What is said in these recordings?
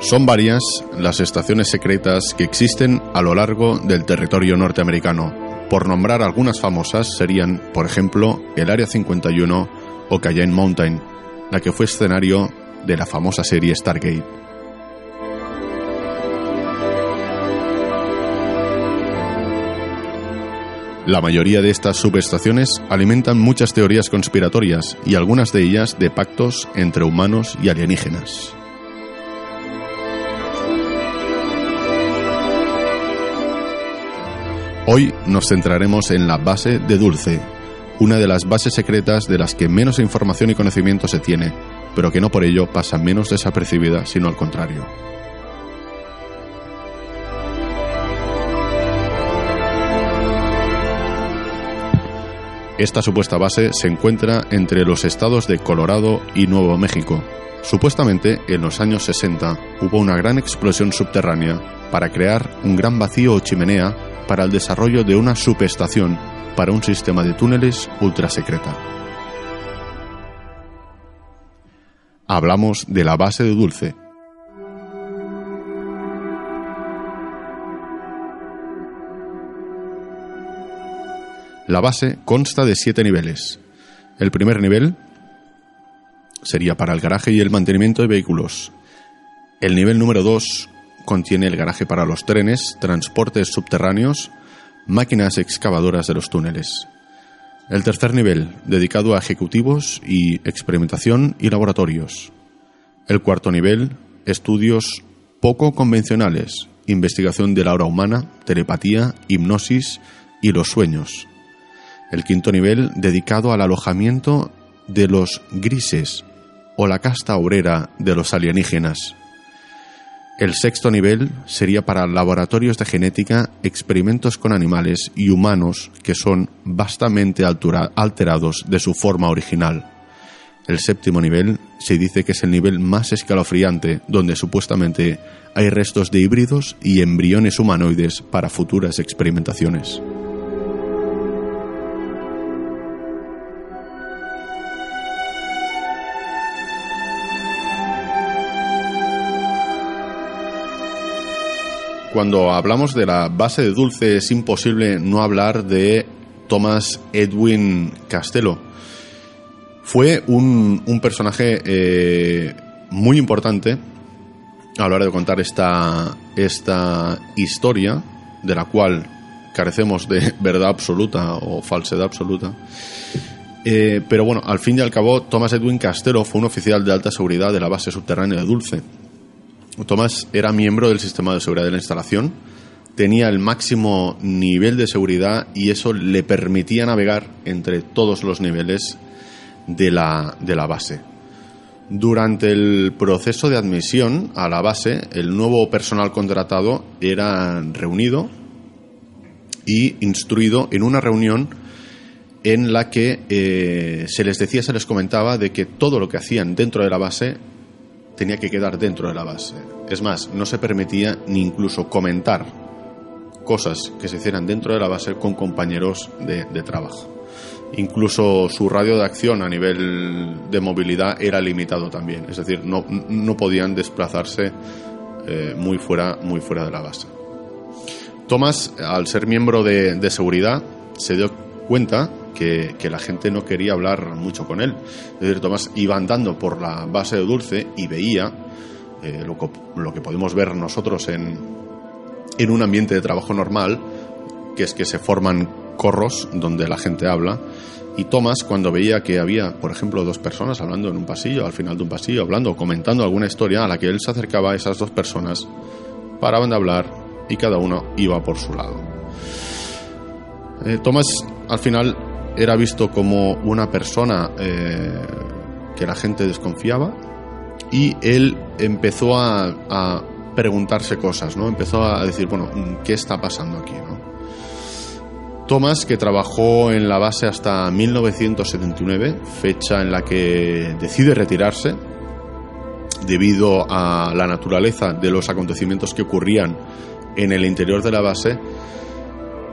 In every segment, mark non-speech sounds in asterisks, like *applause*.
Son varias las estaciones secretas que existen a lo largo del territorio norteamericano. Por nombrar algunas famosas serían, por ejemplo, el Área 51 o Cayenne Mountain, la que fue escenario de la famosa serie Stargate. La mayoría de estas subestaciones alimentan muchas teorías conspiratorias y algunas de ellas de pactos entre humanos y alienígenas. Hoy nos centraremos en la base de Dulce, una de las bases secretas de las que menos información y conocimiento se tiene, pero que no por ello pasa menos desapercibida, sino al contrario. Esta supuesta base se encuentra entre los estados de Colorado y Nuevo México. Supuestamente, en los años 60 hubo una gran explosión subterránea para crear un gran vacío o chimenea para el desarrollo de una subestación para un sistema de túneles ultra secreta. Hablamos de la base de Dulce, La base consta de siete niveles. El primer nivel sería para el garaje y el mantenimiento de vehículos. El nivel número dos contiene el garaje para los trenes, transportes subterráneos, máquinas excavadoras de los túneles. El tercer nivel, dedicado a ejecutivos y experimentación y laboratorios. El cuarto nivel, estudios poco convencionales, investigación de la hora humana, telepatía, hipnosis y los sueños el quinto nivel dedicado al alojamiento de los grises o la casta obrera de los alienígenas. El sexto nivel sería para laboratorios de genética, experimentos con animales y humanos que son vastamente alterados de su forma original. El séptimo nivel se dice que es el nivel más escalofriante, donde supuestamente hay restos de híbridos y embriones humanoides para futuras experimentaciones. Cuando hablamos de la base de Dulce es imposible no hablar de Thomas Edwin Castello. Fue un, personaje eh, muy importante a la hora de contar esta, esta historia, de la cual carecemos de *laughs* verdad absoluta o falsedad absoluta. Eh, pero bueno, al fin y al cabo, Thomas Edwin Castello fue un oficial de alta seguridad de la base subterránea de Dulce Tomás era miembro del sistema de seguridad de la instalación, tenía el máximo nivel de seguridad y eso le permitía navegar entre todos los niveles de la, de la base. Durante el proceso de admisión a la base, el nuevo personal contratado era reunido y instruido en una reunión en la que eh, se les decía, se les comentaba de que todo lo que hacían dentro de la base tenía que quedar dentro de la base. Es más, no se permitía ni incluso comentar cosas que se hicieran dentro de la base con compañeros de, trabajo. Incluso su radio de acción a nivel de movilidad era limitado también, es decir, no, no podían desplazarse eh, muy, fuera, muy fuera de la base. Thomas, al ser miembro de, de seguridad, se dio cuenta que, la gente no quería hablar mucho con él. Tomás iba andando por la base de Dulce y veía eh, lo, que podemos ver nosotros en, un ambiente de trabajo normal, que es que se forman corros donde la gente habla. Y Tomás, cuando veía que había, por ejemplo, dos personas hablando en un pasillo, al final de un pasillo, hablando o comentando alguna historia a la que él se acercaba esas dos personas, paraban de hablar y cada uno iba por su lado. Eh, al final, era visto como una persona eh, que la gente desconfiaba y él empezó a, preguntarse cosas, ¿no? Empezó a decir, bueno, ¿qué está pasando aquí, no? Thomas, que trabajó en la base hasta 1979, fecha en la que decide retirarse debido a la naturaleza de los acontecimientos que ocurrían en el interior de la base,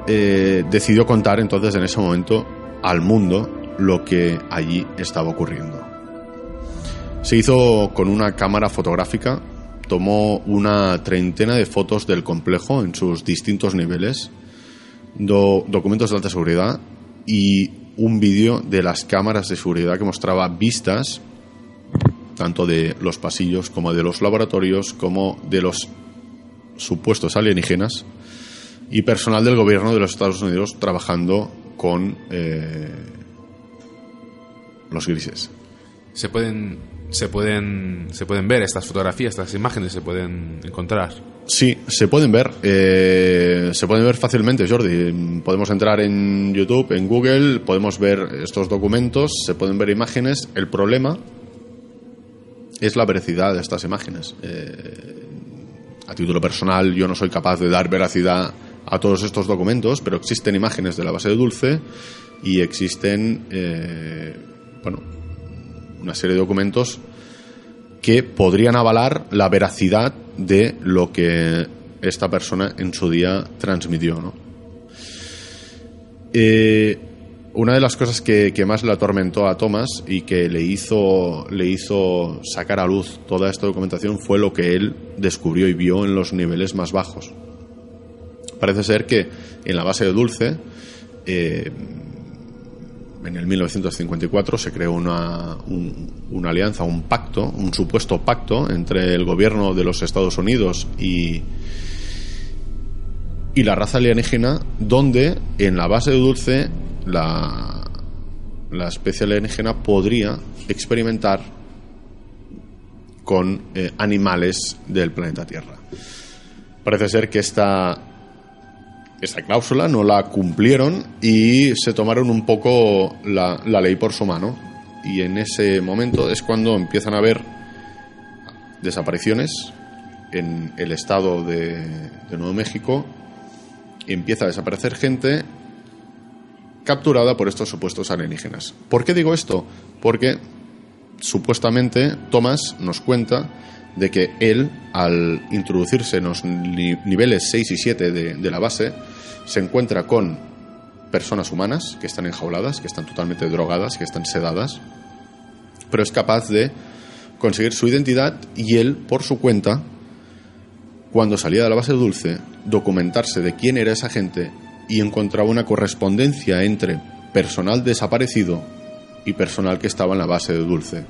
eh, decidió contar entonces en ese momento al mundo lo que allí estaba ocurriendo. Se hizo con una cámara fotográfica tomó una treintena de fotos del complejo en sus distintos niveles, documentos de alta seguridad y un vídeo de las cámaras de seguridad que mostraba vistas tanto de los pasillos como de los laboratorios como de los supuestos alienígenas y personal del gobierno de los Estados Unidos trabajando con eh, los grises. Se pueden, se pueden, se pueden ver estas fotografías, estas imágenes, se pueden encontrar. Sí, se pueden ver. Eh, se pueden ver fácilmente, Jordi. Podemos entrar en YouTube, en Google, podemos ver estos documentos, se pueden ver imágenes. El problema es la veracidad de estas imágenes. Eh, a título personal, yo no soy capaz de dar veracidad a todos estos documentos, pero existen imágenes de la base de Dulce y existen, eh, bueno, una serie de documentos que podrían avalar la veracidad de lo que esta persona en su día transmitió. Eh, una de las cosas que, más le atormentó a Thomas y que le hizo, le hizo sacar a luz toda esta documentación fue lo que él descubrió y vio en los niveles más bajos. Parece ser que en la base de Dulce, eh, en el 1954, se creó una, una alianza, un pacto, un supuesto pacto entre el gobierno de los Estados Unidos y, y la raza alienígena, donde en la base de Dulce la, la especie alienígena podría experimentar con eh, animales del planeta Tierra. Parece ser que esta, esta cláusula no la cumplieron y se tomaron un poco la, ley por su mano. Y en ese momento es cuando empiezan a haber desapariciones en el estado de, de Nuevo México. Empieza a desaparecer gente capturada por estos supuestos alienígenas. ¿Por qué digo esto? Porque supuestamente Thomas nos cuenta de que él, al introducirse en los niveles 6 y 7 de, la base, se encuentra con personas humanas que están enjauladas, que están totalmente drogadas, que están sedadas, pero es capaz de conseguir su identidad y él, por su cuenta, cuando salía de la base dulce, documentarse de quién era esa gente y encontraba una correspondencia entre personal desaparecido y personal que estaba en la base de Dulce.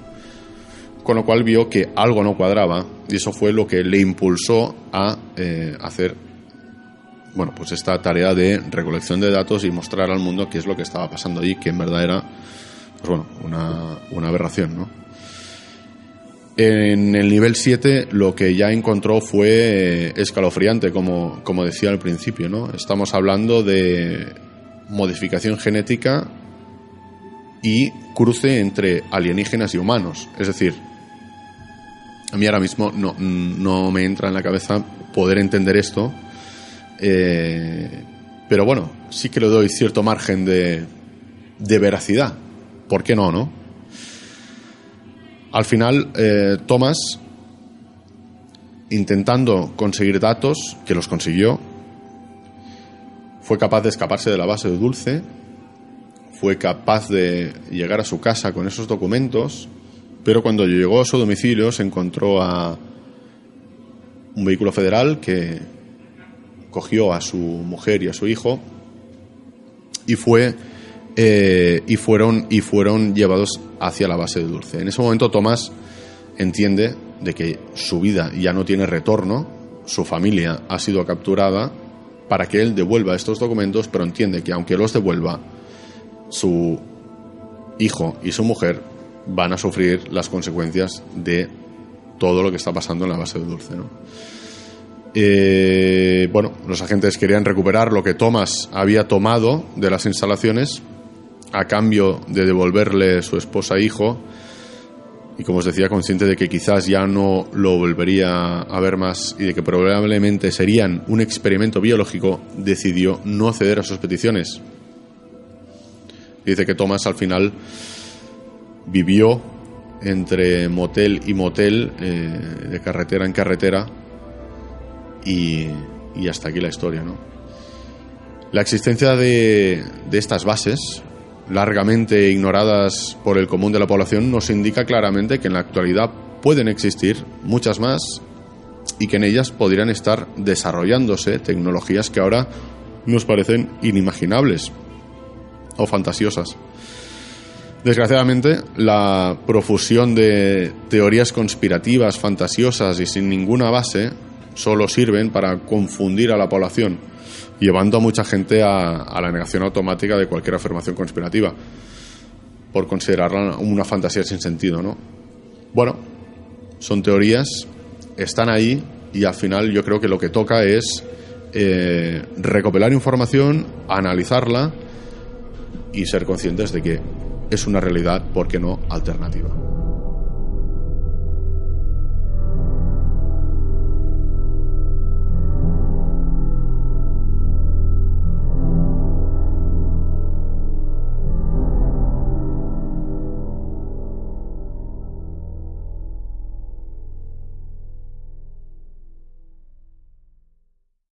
Con lo cual vio que algo no cuadraba y eso fue lo que le impulsó a eh, hacer bueno, pues esta tarea de recolección de datos y mostrar al mundo qué es lo que estaba pasando allí, que en verdad era pues bueno, una, una aberración, ¿no? En el nivel 7 lo que ya encontró fue eh, escalofriante, como, como decía al principio. ¿no? Estamos hablando de modificación genética y cruce entre alienígenas y humanos. Es decir, a mí ahora mismo no, no me entra en la cabeza poder entender esto, eh, pero bueno, sí que le doy cierto margen de, de veracidad. ¿Por qué no, no? Al final, eh, Thomas, intentando conseguir datos, que los consiguió, fue capaz de escaparse de la base de Dulce, fue capaz de llegar a su casa con esos documentos, pero cuando llegó a su domicilio se encontró a un vehículo federal que cogió a su mujer y a su hijo y fue eh, y, fueron, y fueron llevados hacia la base de Dulce. En ese momento Tomás entiende de que su vida ya no tiene retorno, su familia ha sido capturada para que él devuelva estos documentos, pero entiende que aunque los devuelva, su hijo y su mujer van a sufrir las consecuencias de todo lo que está pasando en la base de Dulce. Eh, bueno, los agentes querían recuperar lo que Thomas había tomado de las instalaciones a cambio de devolverle su esposa e hijo, y como os decía, consciente de que quizás ya no lo volvería a ver más y de que probablemente serían un experimento biológico, decidió no ceder a sus peticiones. Dice que Thomas al final vivió entre motel y motel, eh, de carretera en carretera, y, y, hasta aquí la historia. ¿no? La existencia de, de estas bases largamente ignoradas por el común de la población, nos indica claramente que en la actualidad pueden existir muchas más y que en ellas podrían estar desarrollándose tecnologías que ahora nos parecen inimaginables o fantasiosas. Desgraciadamente, la profusión de teorías conspirativas, fantasiosas y sin ninguna base solo sirven para confundir a la población, llevando a mucha gente a, la negación automática de cualquier afirmación conspirativa, por considerarla una fantasía sin sentido, ¿no? Bueno, son teorías, están ahí y al final yo creo que lo que toca es eh, recopilar información, analizarla y ser conscientes de que es una realidad, ¿por qué no?, alternativa.